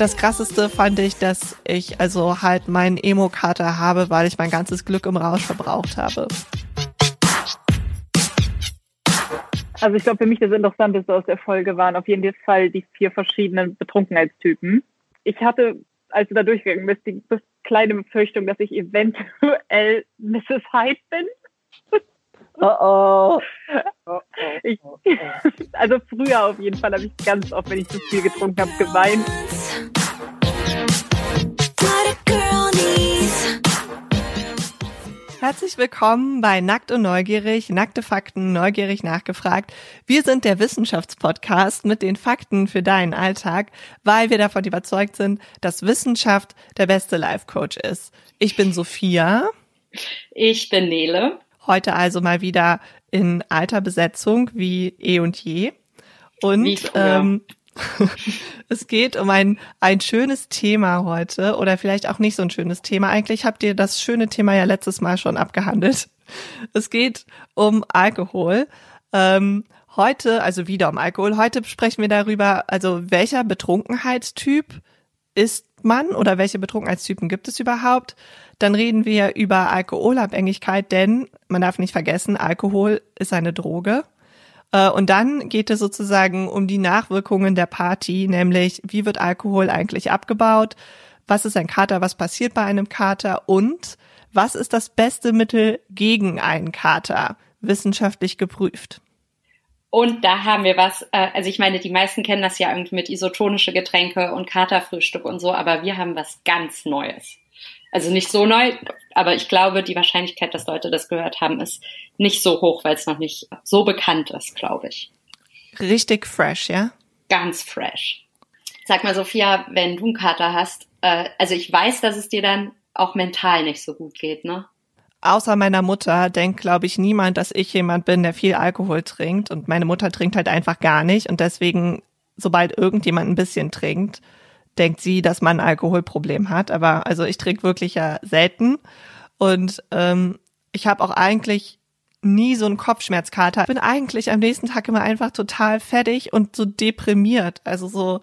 das krasseste fand ich, dass ich also halt meinen Emo-Kater habe, weil ich mein ganzes Glück im Rausch verbraucht habe. Also ich glaube, für mich das Interessanteste aus der Folge waren auf jeden Fall die vier verschiedenen Betrunkenheitstypen. Ich hatte, als du da durchgegangen bist, die kleine Befürchtung, dass ich eventuell Mrs. Hyde bin. Oh oh. Ich, also früher auf jeden Fall habe ich ganz oft, wenn ich zu viel getrunken habe, geweint. Herzlich willkommen bei Nackt und Neugierig, nackte Fakten, neugierig nachgefragt. Wir sind der Wissenschaftspodcast mit den Fakten für deinen Alltag, weil wir davon überzeugt sind, dass Wissenschaft der beste Life Coach ist. Ich bin Sophia. Ich bin Nele. Heute also mal wieder in alter Besetzung wie eh und je. Und ähm, es geht um ein, ein schönes Thema heute oder vielleicht auch nicht so ein schönes Thema. Eigentlich habt ihr das schöne Thema ja letztes Mal schon abgehandelt. Es geht um Alkohol. Ähm, heute, also wieder um Alkohol. Heute sprechen wir darüber, also welcher Betrunkenheitstyp ist man oder welche Betrunkenheitstypen gibt es überhaupt? Dann reden wir über Alkoholabhängigkeit, denn man darf nicht vergessen, Alkohol ist eine Droge. Äh, und dann geht es sozusagen um die Nachwirkungen der Party, nämlich wie wird Alkohol eigentlich abgebaut, was ist ein Kater, was passiert bei einem Kater und was ist das beste Mittel gegen einen Kater, wissenschaftlich geprüft. Und da haben wir was, äh, also ich meine, die meisten kennen das ja irgendwie mit isotonische Getränke und Katerfrühstück und so, aber wir haben was ganz Neues. Also nicht so neu, aber ich glaube, die Wahrscheinlichkeit, dass Leute das gehört haben, ist nicht so hoch, weil es noch nicht so bekannt ist, glaube ich. Richtig fresh, ja? Ganz fresh. Sag mal, Sophia, wenn du einen Kater hast, äh, also ich weiß, dass es dir dann auch mental nicht so gut geht, ne? Außer meiner Mutter denkt, glaube ich, niemand, dass ich jemand bin, der viel Alkohol trinkt. Und meine Mutter trinkt halt einfach gar nicht. Und deswegen, sobald irgendjemand ein bisschen trinkt, denkt sie, dass man ein Alkoholproblem hat. Aber also ich trinke wirklich ja selten. Und ähm, ich habe auch eigentlich nie so einen Kopfschmerzkater. Ich bin eigentlich am nächsten Tag immer einfach total fertig und so deprimiert. Also so,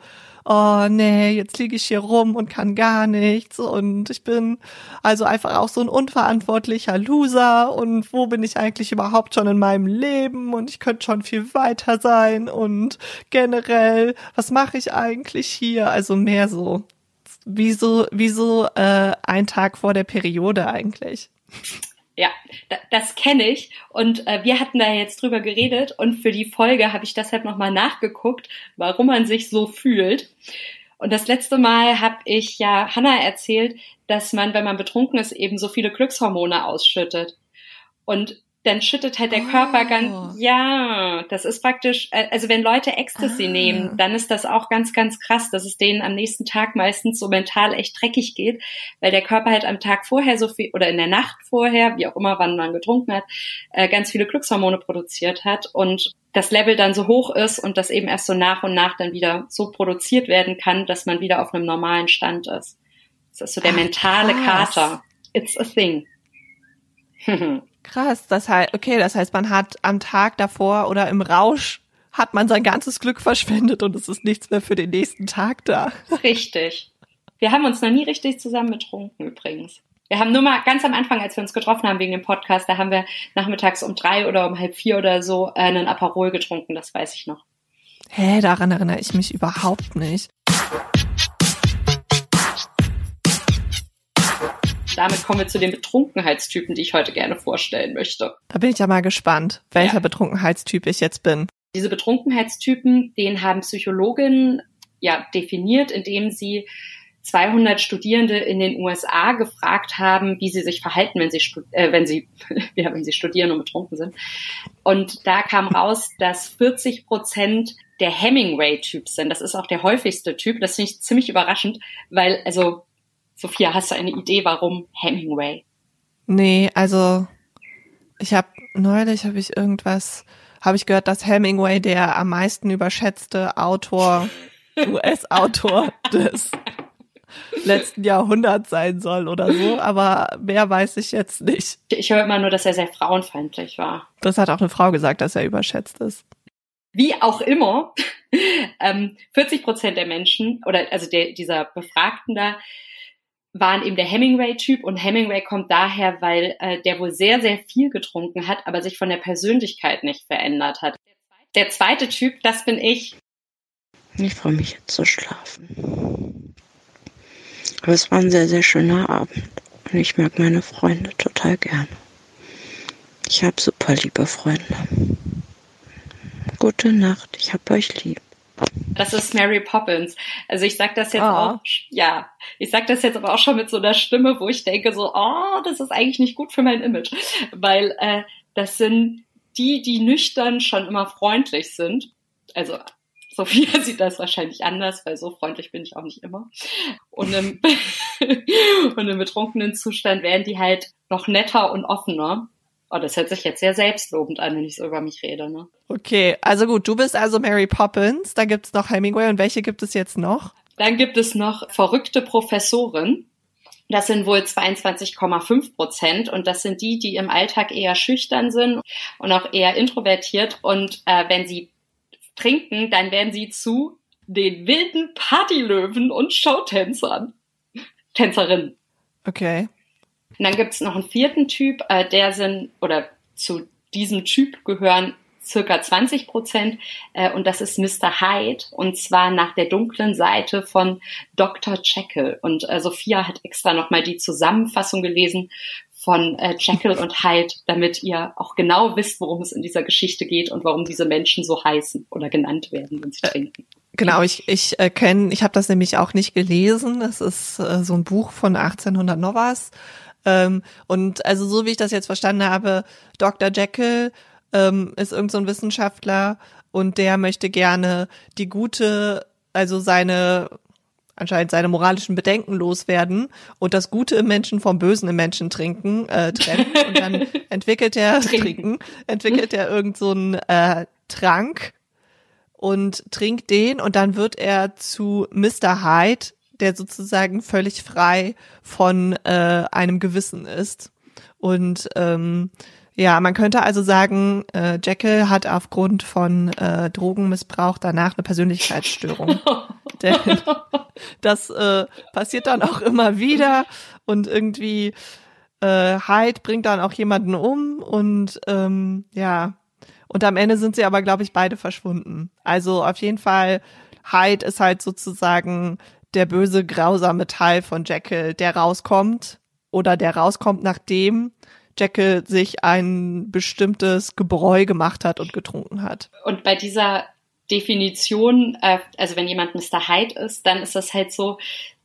oh nee, jetzt liege ich hier rum und kann gar nichts und ich bin also einfach auch so ein unverantwortlicher Loser und wo bin ich eigentlich überhaupt schon in meinem Leben und ich könnte schon viel weiter sein und generell, was mache ich eigentlich hier? Also mehr so, wie so, wie so äh, ein Tag vor der Periode eigentlich. Ja, das kenne ich. Und äh, wir hatten da jetzt drüber geredet und für die Folge habe ich deshalb nochmal nachgeguckt, warum man sich so fühlt. Und das letzte Mal habe ich ja Hannah erzählt, dass man, wenn man betrunken ist, eben so viele Glückshormone ausschüttet. Und dann schüttet halt der oh. Körper ganz, ja, das ist praktisch, äh, also wenn Leute Ecstasy ah. nehmen, dann ist das auch ganz, ganz krass, dass es denen am nächsten Tag meistens so mental echt dreckig geht, weil der Körper halt am Tag vorher so viel, oder in der Nacht vorher, wie auch immer, wann man getrunken hat, äh, ganz viele Glückshormone produziert hat und das Level dann so hoch ist und das eben erst so nach und nach dann wieder so produziert werden kann, dass man wieder auf einem normalen Stand ist. Das ist so der mentale Ach, Kater. It's a thing. Krass, das heißt, okay, das heißt, man hat am Tag davor oder im Rausch hat man sein ganzes Glück verschwendet und es ist nichts mehr für den nächsten Tag da. Richtig. Wir haben uns noch nie richtig zusammen betrunken übrigens. Wir haben nur mal ganz am Anfang, als wir uns getroffen haben wegen dem Podcast, da haben wir nachmittags um drei oder um halb vier oder so äh, einen Aperol getrunken, das weiß ich noch. Hä, daran erinnere ich mich überhaupt nicht. Damit kommen wir zu den Betrunkenheitstypen, die ich heute gerne vorstellen möchte. Da bin ich ja mal gespannt, welcher ja. Betrunkenheitstyp ich jetzt bin. Diese Betrunkenheitstypen, den haben Psychologinnen ja definiert, indem sie 200 Studierende in den USA gefragt haben, wie sie sich verhalten, wenn sie, äh, wenn sie, ja, wenn sie studieren und betrunken sind. Und da kam raus, dass 40 Prozent der Hemingway-Typ sind. Das ist auch der häufigste Typ. Das finde ich ziemlich überraschend, weil, also, Sophia, hast du eine Idee, warum Hemingway? Nee, also ich habe neulich habe ich irgendwas habe ich gehört, dass Hemingway der am meisten überschätzte Autor US-Autor des letzten Jahrhunderts sein soll oder so, aber mehr weiß ich jetzt nicht. Ich höre immer nur, dass er sehr frauenfeindlich war. Das hat auch eine Frau gesagt, dass er überschätzt ist. Wie auch immer, ähm, 40 Prozent der Menschen oder also der, dieser Befragten da waren eben der Hemingway-Typ und Hemingway kommt daher, weil äh, der wohl sehr, sehr viel getrunken hat, aber sich von der Persönlichkeit nicht verändert hat. Der zweite Typ, das bin ich. Ich freue mich jetzt zu schlafen. Aber es war ein sehr, sehr schöner Abend und ich mag meine Freunde total gerne. Ich habe super liebe Freunde. Gute Nacht, ich hab euch lieb. Das ist Mary Poppins. Also ich sag das jetzt oh. auch, ja, ich sag das jetzt aber auch schon mit so einer Stimme, wo ich denke so, oh, das ist eigentlich nicht gut für mein Image, weil äh, das sind die, die nüchtern schon immer freundlich sind. Also Sophia sieht das wahrscheinlich anders, weil so freundlich bin ich auch nicht immer. Und im, und im betrunkenen Zustand werden die halt noch netter und offener. Oh, das hört sich jetzt sehr selbstlobend an, wenn ich so über mich rede, ne? Okay, also gut, du bist also Mary Poppins, da gibt's noch Hemingway und welche gibt es jetzt noch? Dann gibt es noch verrückte Professoren. Das sind wohl 22,5 Prozent und das sind die, die im Alltag eher schüchtern sind und auch eher introvertiert und äh, wenn sie trinken, dann werden sie zu den wilden Partylöwen und Showtänzern. Tänzerinnen. Okay. Und dann gibt's noch einen vierten Typ, äh, der sind, oder zu diesem Typ gehören circa 20 Prozent, äh, und das ist Mr. Hyde, und zwar nach der dunklen Seite von Dr. Jekyll. Und äh, Sophia hat extra nochmal die Zusammenfassung gelesen von äh, Jekyll und Hyde, damit ihr auch genau wisst, worum es in dieser Geschichte geht und warum diese Menschen so heißen oder genannt werden, wenn sie trinken. Genau, ich, ich äh, kenne, ich habe das nämlich auch nicht gelesen. Das ist äh, so ein Buch von 1800 noch was. Ähm, und also so wie ich das jetzt verstanden habe, Dr. Jekyll ähm, ist irgend so ein Wissenschaftler und der möchte gerne die gute, also seine anscheinend seine moralischen Bedenken loswerden und das Gute im Menschen vom Bösen im Menschen trinken, äh, trennen. Und dann entwickelt er trinken. trinken, entwickelt er irgend so einen äh, Trank und trinkt den und dann wird er zu Mr. Hyde, der sozusagen völlig frei von äh, einem Gewissen ist. Und ähm, ja, man könnte also sagen, äh, Jekyll hat aufgrund von äh, Drogenmissbrauch danach eine Persönlichkeitsstörung. Denn das äh, passiert dann auch immer wieder und irgendwie äh, Hyde bringt dann auch jemanden um und ähm, ja, und am Ende sind sie aber, glaube ich, beide verschwunden. Also auf jeden Fall, Hyde ist halt sozusagen der böse, grausame Teil von Jekyll, der rauskommt oder der rauskommt, nachdem Jekyll sich ein bestimmtes Gebräu gemacht hat und getrunken hat. Und bei dieser Definition, äh, also wenn jemand Mr. Hyde ist, dann ist das halt so,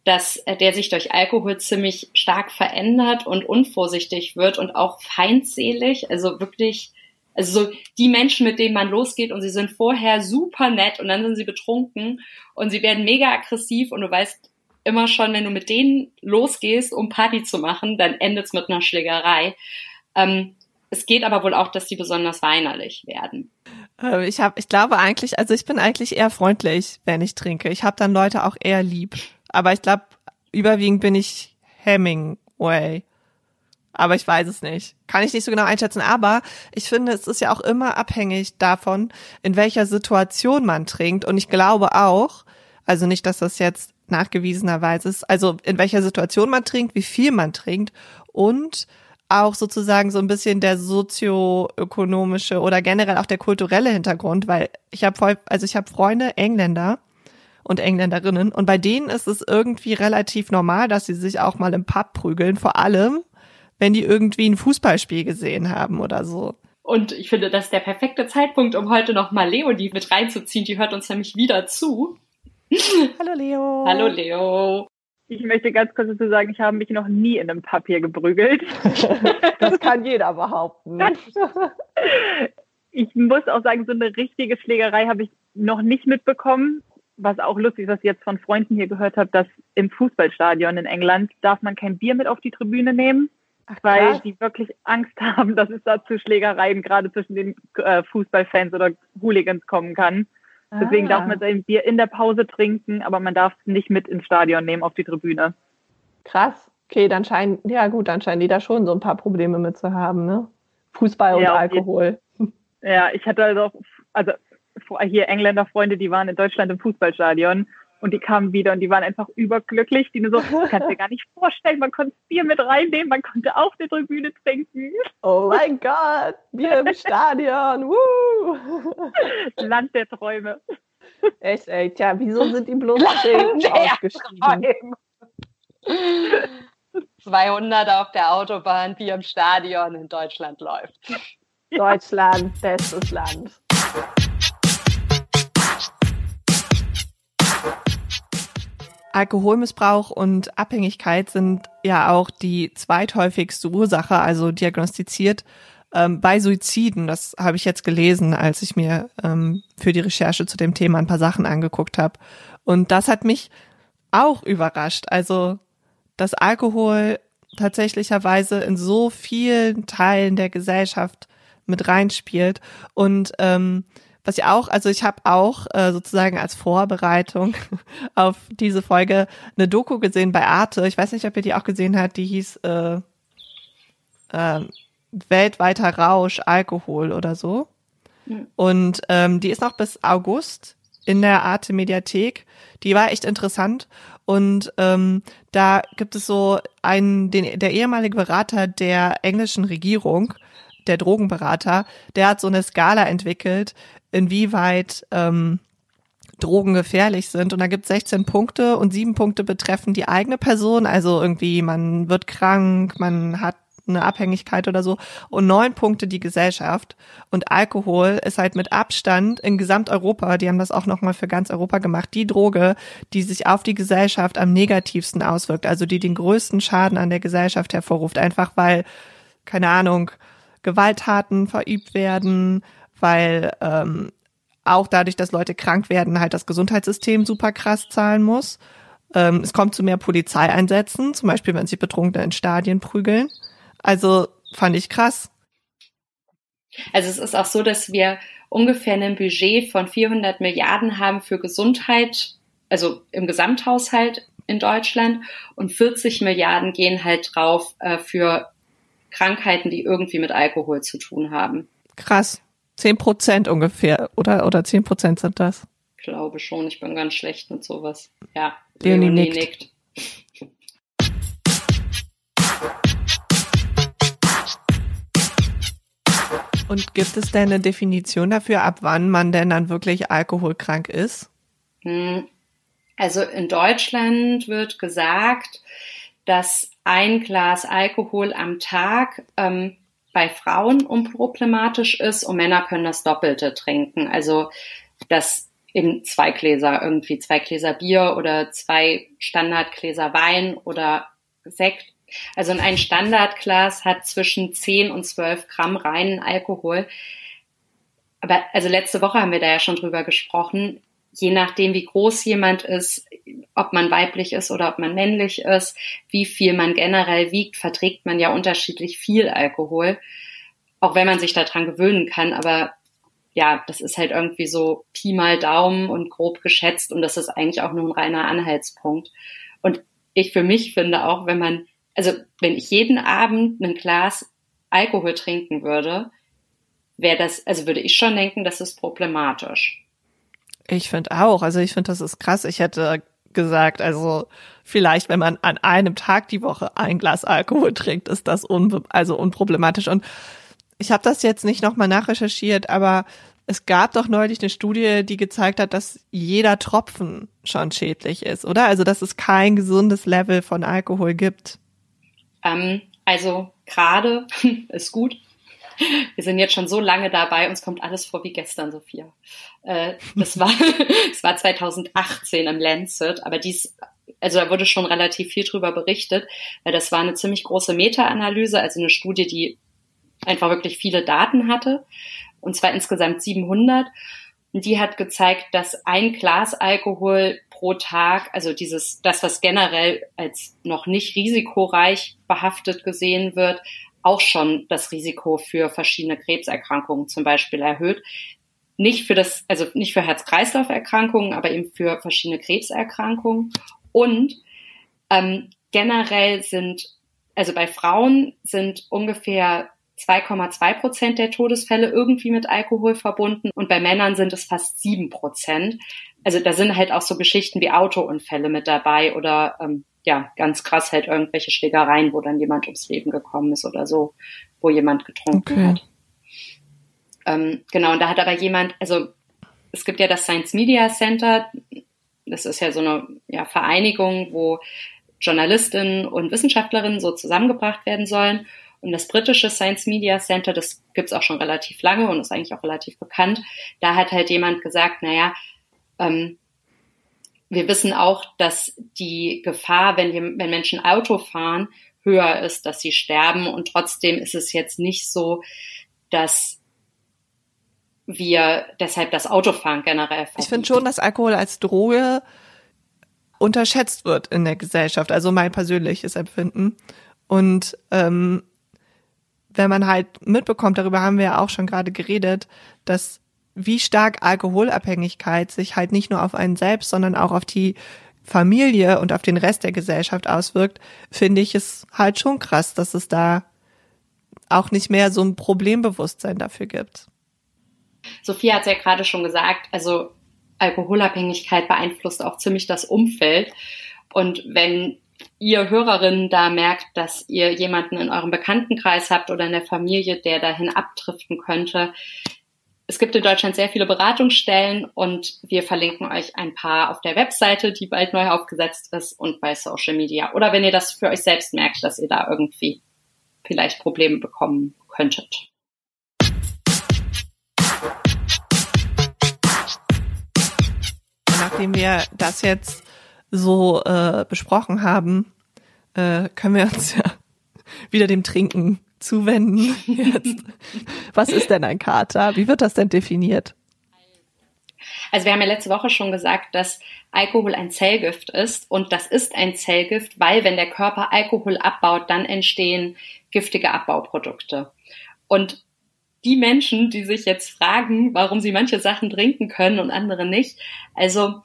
dass äh, der sich durch Alkohol ziemlich stark verändert und unvorsichtig wird und auch feindselig, also wirklich, also so die Menschen, mit denen man losgeht und sie sind vorher super nett und dann sind sie betrunken und sie werden mega aggressiv und du weißt immer schon, wenn du mit denen losgehst, um Party zu machen, dann endet es mit einer Schlägerei. Ähm, es geht aber wohl auch, dass die besonders weinerlich werden. Äh, ich habe, ich glaube eigentlich, also ich bin eigentlich eher freundlich, wenn ich trinke. Ich habe dann Leute auch eher lieb. Aber ich glaube, überwiegend bin ich Hemingway. Aber ich weiß es nicht. Kann ich nicht so genau einschätzen. Aber ich finde, es ist ja auch immer abhängig davon, in welcher Situation man trinkt. Und ich glaube auch, also nicht, dass das jetzt nachgewiesenerweise ist, also in welcher Situation man trinkt, wie viel man trinkt und auch sozusagen so ein bisschen der sozioökonomische oder generell auch der kulturelle Hintergrund, weil ich habe voll, also ich habe Freunde, Engländer und Engländerinnen und bei denen ist es irgendwie relativ normal, dass sie sich auch mal im Pub prügeln, vor allem wenn die irgendwie ein Fußballspiel gesehen haben oder so. Und ich finde, das ist der perfekte Zeitpunkt, um heute noch mal Leonie mit reinzuziehen. Die hört uns nämlich wieder zu. Hallo Leo. Hallo Leo. Ich möchte ganz kurz dazu sagen, ich habe mich noch nie in einem Papier geprügelt. das kann jeder behaupten. ich muss auch sagen, so eine richtige Schlägerei habe ich noch nicht mitbekommen. Was auch lustig ist, was ich jetzt von Freunden hier gehört habe, dass im Fußballstadion in England darf man kein Bier mit auf die Tribüne nehmen, Ach, weil die wirklich Angst haben, dass es da zu Schlägereien gerade zwischen den äh, Fußballfans oder Hooligans kommen kann. Deswegen ah. darf man sein Bier in der Pause trinken, aber man darf es nicht mit ins Stadion nehmen auf die Tribüne. Krass. Okay, dann scheinen, ja gut, dann scheinen die da schon so ein paar Probleme mit zu haben, ne? Fußball und ja, Alkohol. Ja, ich hatte also, auch, also hier Engländer-Freunde, die waren in Deutschland im Fußballstadion und die kamen wieder und die waren einfach überglücklich. Die nur so, kannst dir gar nicht vorstellen, man konnte Bier mit reinnehmen, man konnte auf der Tribüne trinken. Oh mein Gott, Bier im Stadion, woo! Land der Träume. Echt, ey, tja, wieso sind die bloß ausgestiegen? 200 auf der Autobahn, Bier im Stadion in Deutschland läuft. Deutschland, bestes Land. Alkoholmissbrauch und Abhängigkeit sind ja auch die zweithäufigste Ursache, also diagnostiziert ähm, bei Suiziden. Das habe ich jetzt gelesen, als ich mir ähm, für die Recherche zu dem Thema ein paar Sachen angeguckt habe. Und das hat mich auch überrascht. Also, dass Alkohol tatsächlicherweise in so vielen Teilen der Gesellschaft mit reinspielt und ähm, was ich auch, also ich habe auch äh, sozusagen als Vorbereitung auf diese Folge eine Doku gesehen bei Arte. Ich weiß nicht, ob ihr die auch gesehen habt. Die hieß äh, äh, Weltweiter Rausch, Alkohol oder so. Und ähm, die ist noch bis August in der Arte Mediathek. Die war echt interessant. Und ähm, da gibt es so einen, den, der ehemalige Berater der englischen Regierung, der Drogenberater, der hat so eine Skala entwickelt, inwieweit ähm, Drogen gefährlich sind. Und da gibt es 16 Punkte und sieben Punkte betreffen die eigene Person. Also irgendwie, man wird krank, man hat eine Abhängigkeit oder so und neun Punkte die Gesellschaft und Alkohol ist halt mit Abstand in Gesamteuropa, die haben das auch nochmal für ganz Europa gemacht, die Droge, die sich auf die Gesellschaft am negativsten auswirkt, also die den größten Schaden an der Gesellschaft hervorruft, einfach weil, keine Ahnung, Gewalttaten verübt werden, weil ähm, auch dadurch, dass Leute krank werden, halt das Gesundheitssystem super krass zahlen muss. Ähm, es kommt zu mehr Polizeieinsätzen, zum Beispiel, wenn sich Betrunkene in Stadien prügeln. Also fand ich krass. Also es ist auch so, dass wir ungefähr ein Budget von 400 Milliarden haben für Gesundheit, also im Gesamthaushalt in Deutschland und 40 Milliarden gehen halt drauf äh, für Krankheiten, die irgendwie mit Alkohol zu tun haben. Krass. Zehn Prozent ungefähr, oder, oder zehn Prozent sind das? Ich glaube schon, ich bin ganz schlecht mit sowas. Ja, Leonie, Leonie nickt. nickt. Und gibt es denn eine Definition dafür, ab wann man denn dann wirklich alkoholkrank ist? Hm. Also in Deutschland wird gesagt, dass ein Glas Alkohol am Tag ähm, bei Frauen unproblematisch ist und Männer können das Doppelte trinken. Also dass eben zwei Gläser, irgendwie zwei Gläser Bier oder zwei Standardgläser Wein oder Sekt. Also ein Standardglas hat zwischen 10 und 12 Gramm reinen Alkohol. Aber also letzte Woche haben wir da ja schon drüber gesprochen. Je nachdem, wie groß jemand ist, ob man weiblich ist oder ob man männlich ist, wie viel man generell wiegt, verträgt man ja unterschiedlich viel Alkohol. Auch wenn man sich daran gewöhnen kann, aber ja, das ist halt irgendwie so Pi mal Daumen und grob geschätzt und das ist eigentlich auch nur ein reiner Anhaltspunkt. Und ich für mich finde auch, wenn man, also wenn ich jeden Abend ein Glas Alkohol trinken würde, wäre das, also würde ich schon denken, das ist problematisch. Ich finde auch, also ich finde, das ist krass. Ich hätte gesagt. Also vielleicht, wenn man an einem Tag die Woche ein Glas Alkohol trinkt, ist das unbe also unproblematisch. Und ich habe das jetzt nicht nochmal nachrecherchiert, aber es gab doch neulich eine Studie, die gezeigt hat, dass jeder Tropfen schon schädlich ist, oder? Also dass es kein gesundes Level von Alkohol gibt. Ähm, also gerade ist gut. Wir sind jetzt schon so lange dabei, uns kommt alles vor wie gestern, Sophia. Äh, das war, das war 2018 im Lancet, aber dies, also da wurde schon relativ viel drüber berichtet, weil das war eine ziemlich große Meta-Analyse, also eine Studie, die einfach wirklich viele Daten hatte, und zwar insgesamt 700. Und die hat gezeigt, dass ein Glas Alkohol pro Tag, also dieses, das, was generell als noch nicht risikoreich behaftet gesehen wird, auch schon das Risiko für verschiedene Krebserkrankungen zum Beispiel erhöht. Nicht für das, also nicht für Herz-Kreislauf-Erkrankungen, aber eben für verschiedene Krebserkrankungen. Und ähm, generell sind, also bei Frauen sind ungefähr 2,2 Prozent der Todesfälle irgendwie mit Alkohol verbunden und bei Männern sind es fast sieben Prozent. Also da sind halt auch so Geschichten wie Autounfälle mit dabei oder ähm, ja, ganz krass halt irgendwelche Schlägereien, wo dann jemand ums Leben gekommen ist oder so, wo jemand getrunken okay. hat. Ähm, genau, und da hat aber jemand, also es gibt ja das Science Media Center, das ist ja so eine ja, Vereinigung, wo Journalistinnen und Wissenschaftlerinnen so zusammengebracht werden sollen. Und das britische Science Media Center, das gibt's auch schon relativ lange und ist eigentlich auch relativ bekannt. Da hat halt jemand gesagt, naja, ähm, wir wissen auch, dass die Gefahr, wenn, wir, wenn Menschen Auto fahren, höher ist, dass sie sterben. Und trotzdem ist es jetzt nicht so, dass wir deshalb das Autofahren generell verbieten. Ich finde schon, dass Alkohol als Droge unterschätzt wird in der Gesellschaft. Also mein persönliches Empfinden. Und ähm, wenn man halt mitbekommt, darüber haben wir ja auch schon gerade geredet, dass wie stark Alkoholabhängigkeit sich halt nicht nur auf einen selbst, sondern auch auf die Familie und auf den Rest der Gesellschaft auswirkt, finde ich es halt schon krass, dass es da auch nicht mehr so ein Problembewusstsein dafür gibt. Sophia hat es ja gerade schon gesagt, also Alkoholabhängigkeit beeinflusst auch ziemlich das Umfeld. Und wenn ihr Hörerinnen da merkt, dass ihr jemanden in eurem Bekanntenkreis habt oder in der Familie, der dahin abdriften könnte, es gibt in Deutschland sehr viele Beratungsstellen und wir verlinken euch ein paar auf der Webseite, die bald neu aufgesetzt ist und bei Social Media. Oder wenn ihr das für euch selbst merkt, dass ihr da irgendwie vielleicht Probleme bekommen könntet. Nachdem wir das jetzt so äh, besprochen haben, äh, können wir uns ja wieder dem Trinken zuwenden. Jetzt. Was ist denn ein Kater? Wie wird das denn definiert? Also wir haben ja letzte Woche schon gesagt, dass Alkohol ein Zellgift ist und das ist ein Zellgift, weil wenn der Körper Alkohol abbaut, dann entstehen giftige Abbauprodukte. Und die Menschen, die sich jetzt fragen, warum sie manche Sachen trinken können und andere nicht, also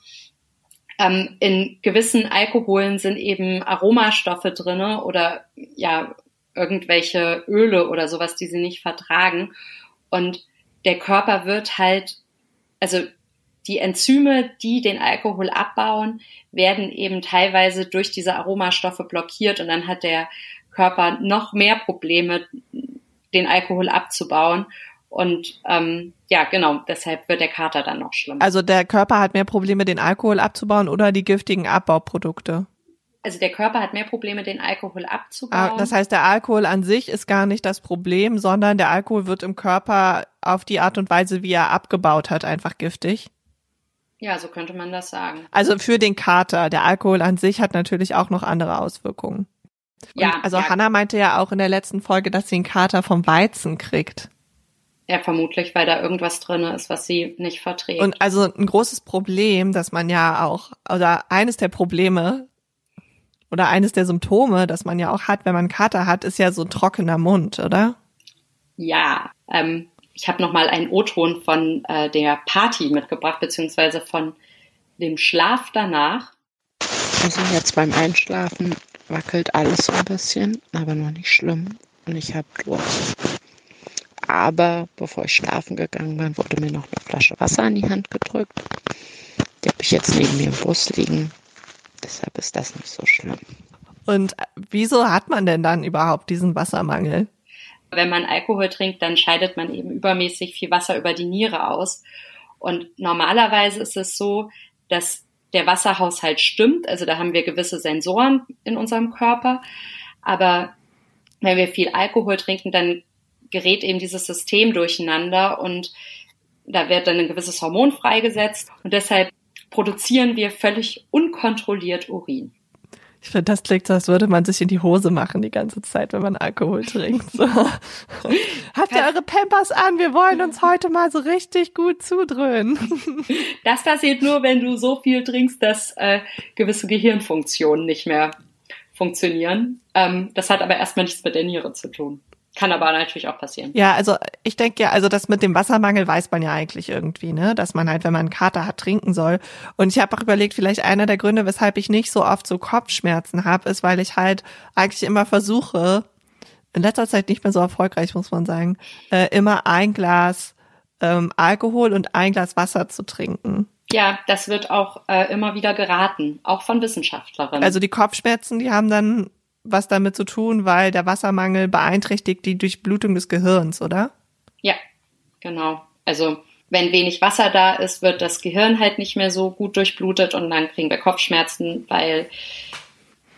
ähm, in gewissen Alkoholen sind eben Aromastoffe drinne oder ja irgendwelche Öle oder sowas, die sie nicht vertragen. Und der Körper wird halt, also die Enzyme, die den Alkohol abbauen, werden eben teilweise durch diese Aromastoffe blockiert und dann hat der Körper noch mehr Probleme, den Alkohol abzubauen. Und ähm, ja, genau, deshalb wird der Kater dann noch schlimmer. Also der Körper hat mehr Probleme, den Alkohol abzubauen oder die giftigen Abbauprodukte? Also der Körper hat mehr Probleme, den Alkohol abzubauen. Ah, das heißt, der Alkohol an sich ist gar nicht das Problem, sondern der Alkohol wird im Körper auf die Art und Weise, wie er abgebaut hat, einfach giftig. Ja, so könnte man das sagen. Also für den Kater. Der Alkohol an sich hat natürlich auch noch andere Auswirkungen. Und ja. Also ja. Hannah meinte ja auch in der letzten Folge, dass sie einen Kater vom Weizen kriegt. Ja, vermutlich, weil da irgendwas drin ist, was sie nicht verträgt. Und also ein großes Problem, dass man ja auch, oder eines der Probleme, oder eines der Symptome, das man ja auch hat, wenn man Kater hat, ist ja so ein trockener Mund, oder? Ja, ähm, ich habe noch mal einen O-Ton von äh, der Party mitgebracht, beziehungsweise von dem Schlaf danach. Also jetzt beim Einschlafen wackelt alles so ein bisschen, aber noch nicht schlimm. Und ich habe Durst. Aber bevor ich schlafen gegangen bin, wurde mir noch eine Flasche Wasser in die Hand gedrückt. Die habe ich jetzt neben mir im Bus liegen. Deshalb ist das nicht so schlimm. Und wieso hat man denn dann überhaupt diesen Wassermangel? Wenn man Alkohol trinkt, dann scheidet man eben übermäßig viel Wasser über die Niere aus. Und normalerweise ist es so, dass der Wasserhaushalt stimmt. Also da haben wir gewisse Sensoren in unserem Körper. Aber wenn wir viel Alkohol trinken, dann gerät eben dieses System durcheinander und da wird dann ein gewisses Hormon freigesetzt. Und deshalb produzieren wir völlig unkontrolliert Urin. Ich finde, das klingt so, als würde man sich in die Hose machen die ganze Zeit, wenn man Alkohol trinkt. So. Habt ihr eure Pampers an? Wir wollen uns heute mal so richtig gut zudröhnen. Das passiert nur, wenn du so viel trinkst, dass äh, gewisse Gehirnfunktionen nicht mehr funktionieren. Ähm, das hat aber erstmal nichts mit der Niere zu tun. Kann aber natürlich auch passieren. Ja, also ich denke ja, also das mit dem Wassermangel weiß man ja eigentlich irgendwie, ne, dass man halt, wenn man einen Kater hat, trinken soll. Und ich habe auch überlegt, vielleicht einer der Gründe, weshalb ich nicht so oft so Kopfschmerzen habe, ist, weil ich halt eigentlich immer versuche, in letzter Zeit nicht mehr so erfolgreich, muss man sagen, äh, immer ein Glas ähm, Alkohol und ein Glas Wasser zu trinken. Ja, das wird auch äh, immer wieder geraten, auch von Wissenschaftlerinnen. Also die Kopfschmerzen, die haben dann was damit zu tun, weil der Wassermangel beeinträchtigt die Durchblutung des Gehirns, oder? Ja, genau. Also wenn wenig Wasser da ist, wird das Gehirn halt nicht mehr so gut durchblutet und dann kriegen wir Kopfschmerzen, weil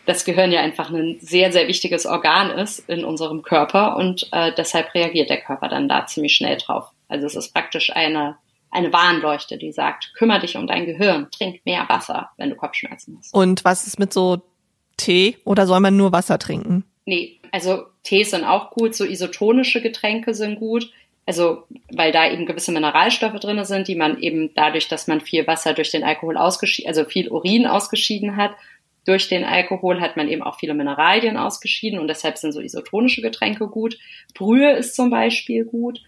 das Gehirn ja einfach ein sehr, sehr wichtiges Organ ist in unserem Körper und äh, deshalb reagiert der Körper dann da ziemlich schnell drauf. Also es ist praktisch eine, eine Warnleuchte, die sagt, kümmere dich um dein Gehirn, trink mehr Wasser, wenn du Kopfschmerzen hast. Und was ist mit so Tee oder soll man nur Wasser trinken? Nee, also Tees sind auch gut, so isotonische Getränke sind gut. Also, weil da eben gewisse Mineralstoffe drin sind, die man eben dadurch, dass man viel Wasser durch den Alkohol ausgeschieden, also viel Urin ausgeschieden hat, durch den Alkohol hat man eben auch viele Mineralien ausgeschieden und deshalb sind so isotonische Getränke gut. Brühe ist zum Beispiel gut.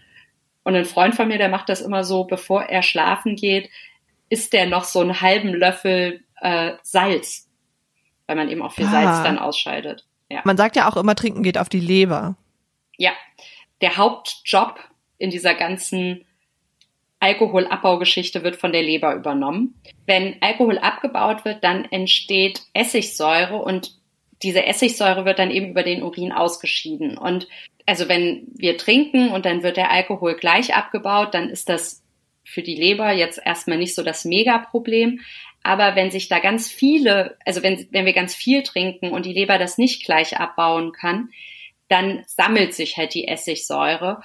Und ein Freund von mir, der macht das immer so, bevor er schlafen geht, isst der noch so einen halben Löffel äh, Salz weil man eben auch viel ah. Salz dann ausscheidet. Ja. Man sagt ja auch immer, trinken geht auf die Leber. Ja, der Hauptjob in dieser ganzen Alkoholabbaugeschichte wird von der Leber übernommen. Wenn Alkohol abgebaut wird, dann entsteht Essigsäure und diese Essigsäure wird dann eben über den Urin ausgeschieden. Und also wenn wir trinken und dann wird der Alkohol gleich abgebaut, dann ist das für die Leber jetzt erstmal nicht so das Megaproblem. Aber wenn sich da ganz viele, also wenn, wenn wir ganz viel trinken und die Leber das nicht gleich abbauen kann, dann sammelt sich halt die Essigsäure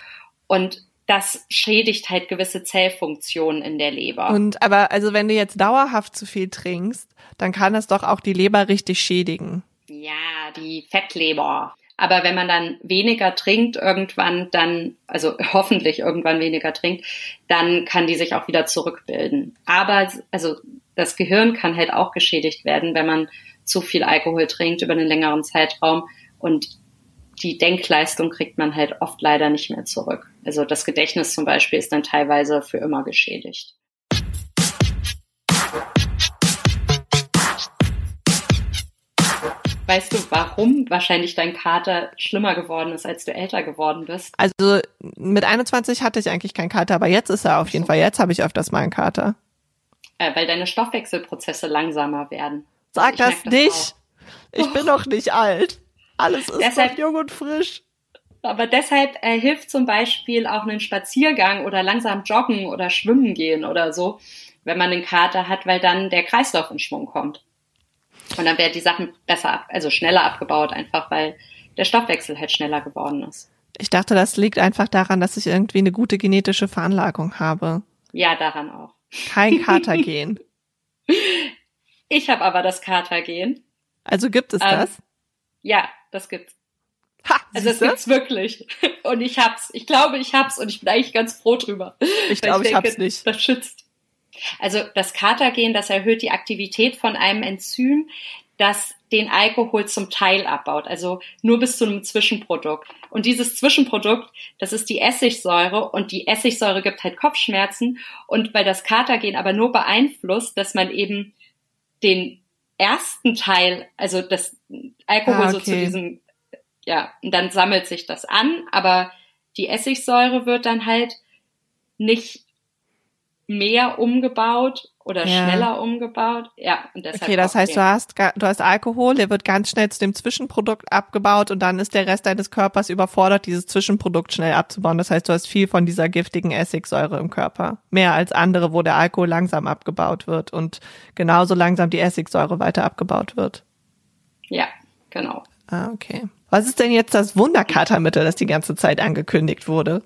und das schädigt halt gewisse Zellfunktionen in der Leber. Und aber also wenn du jetzt dauerhaft zu viel trinkst, dann kann das doch auch die Leber richtig schädigen. Ja, die Fettleber. Aber wenn man dann weniger trinkt irgendwann, dann, also hoffentlich irgendwann weniger trinkt, dann kann die sich auch wieder zurückbilden. Aber, also das Gehirn kann halt auch geschädigt werden, wenn man zu viel Alkohol trinkt über einen längeren Zeitraum und die Denkleistung kriegt man halt oft leider nicht mehr zurück. Also das Gedächtnis zum Beispiel ist dann teilweise für immer geschädigt. Weißt du, warum wahrscheinlich dein Kater schlimmer geworden ist, als du älter geworden bist? Also mit 21 hatte ich eigentlich keinen Kater, aber jetzt ist er auf jeden Fall. Jetzt habe ich öfters mal einen Kater. Äh, weil deine Stoffwechselprozesse langsamer werden. Sag also das, das nicht. Auch. Ich bin noch nicht alt. Alles ist deshalb, noch jung und frisch. Aber deshalb äh, hilft zum Beispiel auch ein Spaziergang oder langsam joggen oder schwimmen gehen oder so, wenn man einen Kater hat, weil dann der Kreislauf in Schwung kommt. Und dann werden die Sachen besser, ab, also schneller abgebaut, einfach weil der Stoffwechsel halt schneller geworden ist. Ich dachte, das liegt einfach daran, dass ich irgendwie eine gute genetische Veranlagung habe. Ja, daran auch. Kein Katergen. ich habe aber das Katergen. Also gibt es ähm, das? Ja, das gibt's. Ha, also das gibt's wirklich. Und ich hab's. Ich glaube, ich hab's und ich bin eigentlich ganz froh drüber. Ich glaube, ich, ich hab's nicht. Das schützt. Also das Katergen, das erhöht die Aktivität von einem Enzym, das den Alkohol zum Teil abbaut, also nur bis zu einem Zwischenprodukt. Und dieses Zwischenprodukt, das ist die Essigsäure und die Essigsäure gibt halt Kopfschmerzen und weil das Katergen aber nur beeinflusst, dass man eben den ersten Teil, also das Alkohol ah, okay. so zu diesem, ja, und dann sammelt sich das an, aber die Essigsäure wird dann halt nicht mehr umgebaut oder ja. schneller umgebaut. Ja, und deshalb. Okay, das heißt, du hast, du hast Alkohol, der wird ganz schnell zu dem Zwischenprodukt abgebaut und dann ist der Rest deines Körpers überfordert, dieses Zwischenprodukt schnell abzubauen. Das heißt, du hast viel von dieser giftigen Essigsäure im Körper. Mehr als andere, wo der Alkohol langsam abgebaut wird und genauso langsam die Essigsäure weiter abgebaut wird. Ja, genau. Ah, okay. Was ist denn jetzt das Wunderkatermittel, das die ganze Zeit angekündigt wurde?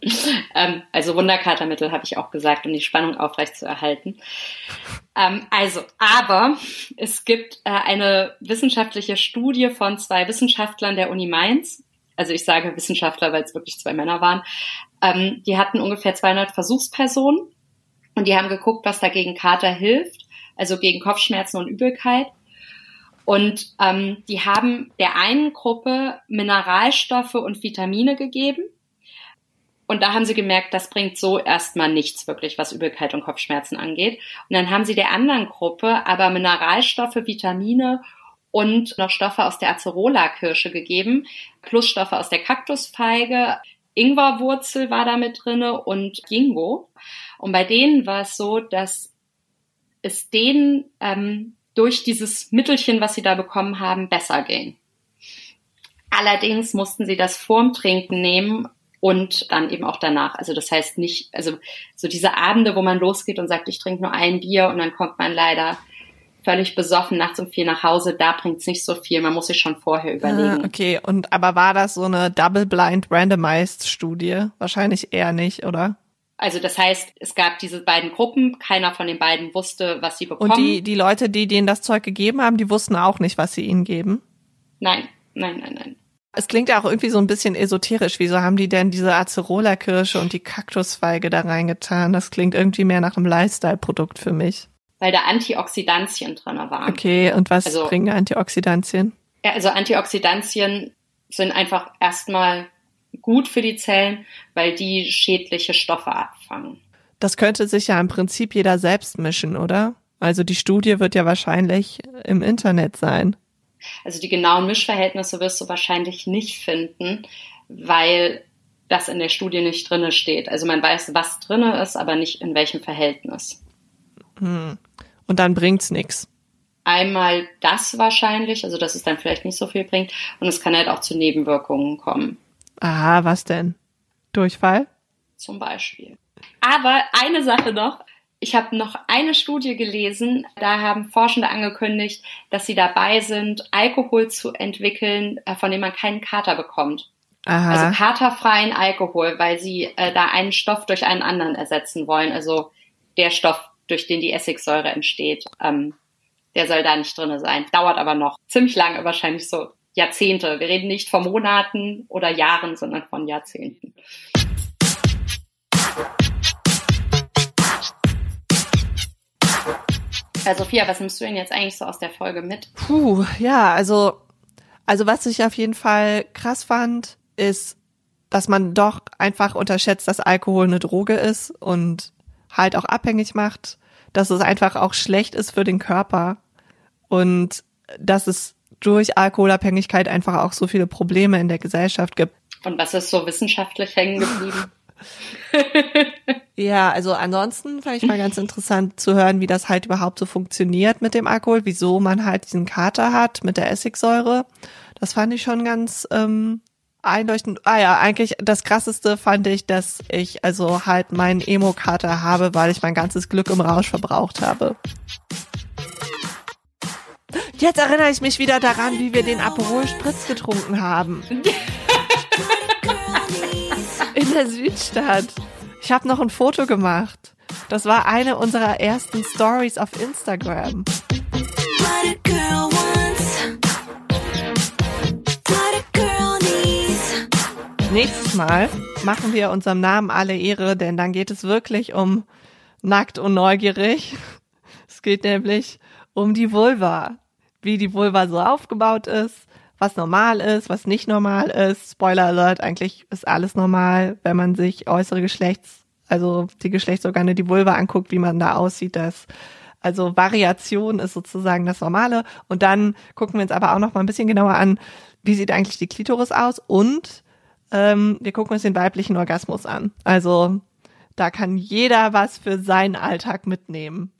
ähm, also Wunderkatermittel habe ich auch gesagt, um die Spannung aufrechtzuerhalten. Ähm, also, aber es gibt äh, eine wissenschaftliche Studie von zwei Wissenschaftlern der Uni Mainz. Also ich sage Wissenschaftler, weil es wirklich zwei Männer waren. Ähm, die hatten ungefähr 200 Versuchspersonen und die haben geguckt, was dagegen Kater hilft, also gegen Kopfschmerzen und Übelkeit. Und ähm, die haben der einen Gruppe Mineralstoffe und Vitamine gegeben und da haben sie gemerkt, das bringt so erstmal nichts wirklich, was Übelkeit und Kopfschmerzen angeht. Und dann haben sie der anderen Gruppe aber Mineralstoffe, Vitamine und noch Stoffe aus der Acerola-Kirsche gegeben, plus Stoffe aus der Kaktusfeige. Ingwerwurzel war da mit drinne und Gingo. Und bei denen war es so, dass es denen ähm, durch dieses Mittelchen, was sie da bekommen haben, besser ging. Allerdings mussten sie das vorm Trinken nehmen und dann eben auch danach. Also das heißt nicht, also so diese Abende, wo man losgeht und sagt, ich trinke nur ein Bier und dann kommt man leider völlig besoffen nachts um vier nach Hause, da bringt's nicht so viel. Man muss sich schon vorher überlegen. Ah, okay, und aber war das so eine Double-Blind Randomized Studie? Wahrscheinlich eher nicht, oder? Also das heißt, es gab diese beiden Gruppen, keiner von den beiden wusste, was sie bekommen. Und die, die Leute, die denen das Zeug gegeben haben, die wussten auch nicht, was sie ihnen geben? Nein, nein, nein, nein. Es klingt ja auch irgendwie so ein bisschen esoterisch. Wieso haben die denn diese Acerola-Kirsche und die Kaktusfeige da reingetan? Das klingt irgendwie mehr nach einem Lifestyle-Produkt für mich. Weil da Antioxidantien drin waren. Okay, und was also, bringen Antioxidantien? Ja, also Antioxidantien sind einfach erstmal gut für die Zellen, weil die schädliche Stoffe abfangen. Das könnte sich ja im Prinzip jeder selbst mischen, oder? Also die Studie wird ja wahrscheinlich im Internet sein. Also die genauen Mischverhältnisse wirst du wahrscheinlich nicht finden, weil das in der Studie nicht drinne steht. Also man weiß, was drinne ist, aber nicht in welchem Verhältnis. Hm. Und dann bringt's nix. Einmal das wahrscheinlich, also dass es dann vielleicht nicht so viel bringt, und es kann halt auch zu Nebenwirkungen kommen. Aha, was denn? Durchfall? Zum Beispiel. Aber eine Sache noch, ich habe noch eine Studie gelesen, da haben Forschende angekündigt, dass sie dabei sind, Alkohol zu entwickeln, äh, von dem man keinen Kater bekommt. Aha. Also katerfreien Alkohol, weil sie äh, da einen Stoff durch einen anderen ersetzen wollen. Also der Stoff, durch den die Essigsäure entsteht, ähm, der soll da nicht drinne sein. Dauert aber noch ziemlich lange, wahrscheinlich so Jahrzehnte. Wir reden nicht von Monaten oder Jahren, sondern von Jahrzehnten. Ja, Sophia, was nimmst du denn jetzt eigentlich so aus der Folge mit? Puh, ja, also, also was ich auf jeden Fall krass fand, ist, dass man doch einfach unterschätzt, dass Alkohol eine Droge ist und halt auch abhängig macht, dass es einfach auch schlecht ist für den Körper und dass es durch Alkoholabhängigkeit einfach auch so viele Probleme in der Gesellschaft gibt. Und was ist so wissenschaftlich hängen geblieben? ja, also ansonsten fand ich mal ganz interessant zu hören, wie das halt überhaupt so funktioniert mit dem Alkohol, wieso man halt diesen Kater hat mit der Essigsäure. Das fand ich schon ganz ähm, einleuchtend. Ah ja, eigentlich das krasseste fand ich, dass ich also halt meinen Emo-Kater habe, weil ich mein ganzes Glück im Rausch verbraucht habe. Jetzt erinnere ich mich wieder daran, wie wir den Aperol Spritz getrunken haben. In der Südstadt. Ich habe noch ein Foto gemacht. Das war eine unserer ersten Stories auf Instagram. Nächstes Mal machen wir unserem Namen alle Ehre, denn dann geht es wirklich um nackt und neugierig. Es geht nämlich um die Vulva, wie die Vulva so aufgebaut ist, was normal ist, was nicht normal ist. Spoiler Alert, eigentlich ist alles normal, wenn man sich äußere Geschlechts, also die Geschlechtsorgane, die Vulva anguckt, wie man da aussieht, das also Variation ist sozusagen das Normale. Und dann gucken wir uns aber auch noch mal ein bisschen genauer an, wie sieht eigentlich die Klitoris aus und ähm, wir gucken uns den weiblichen Orgasmus an. Also da kann jeder was für seinen Alltag mitnehmen.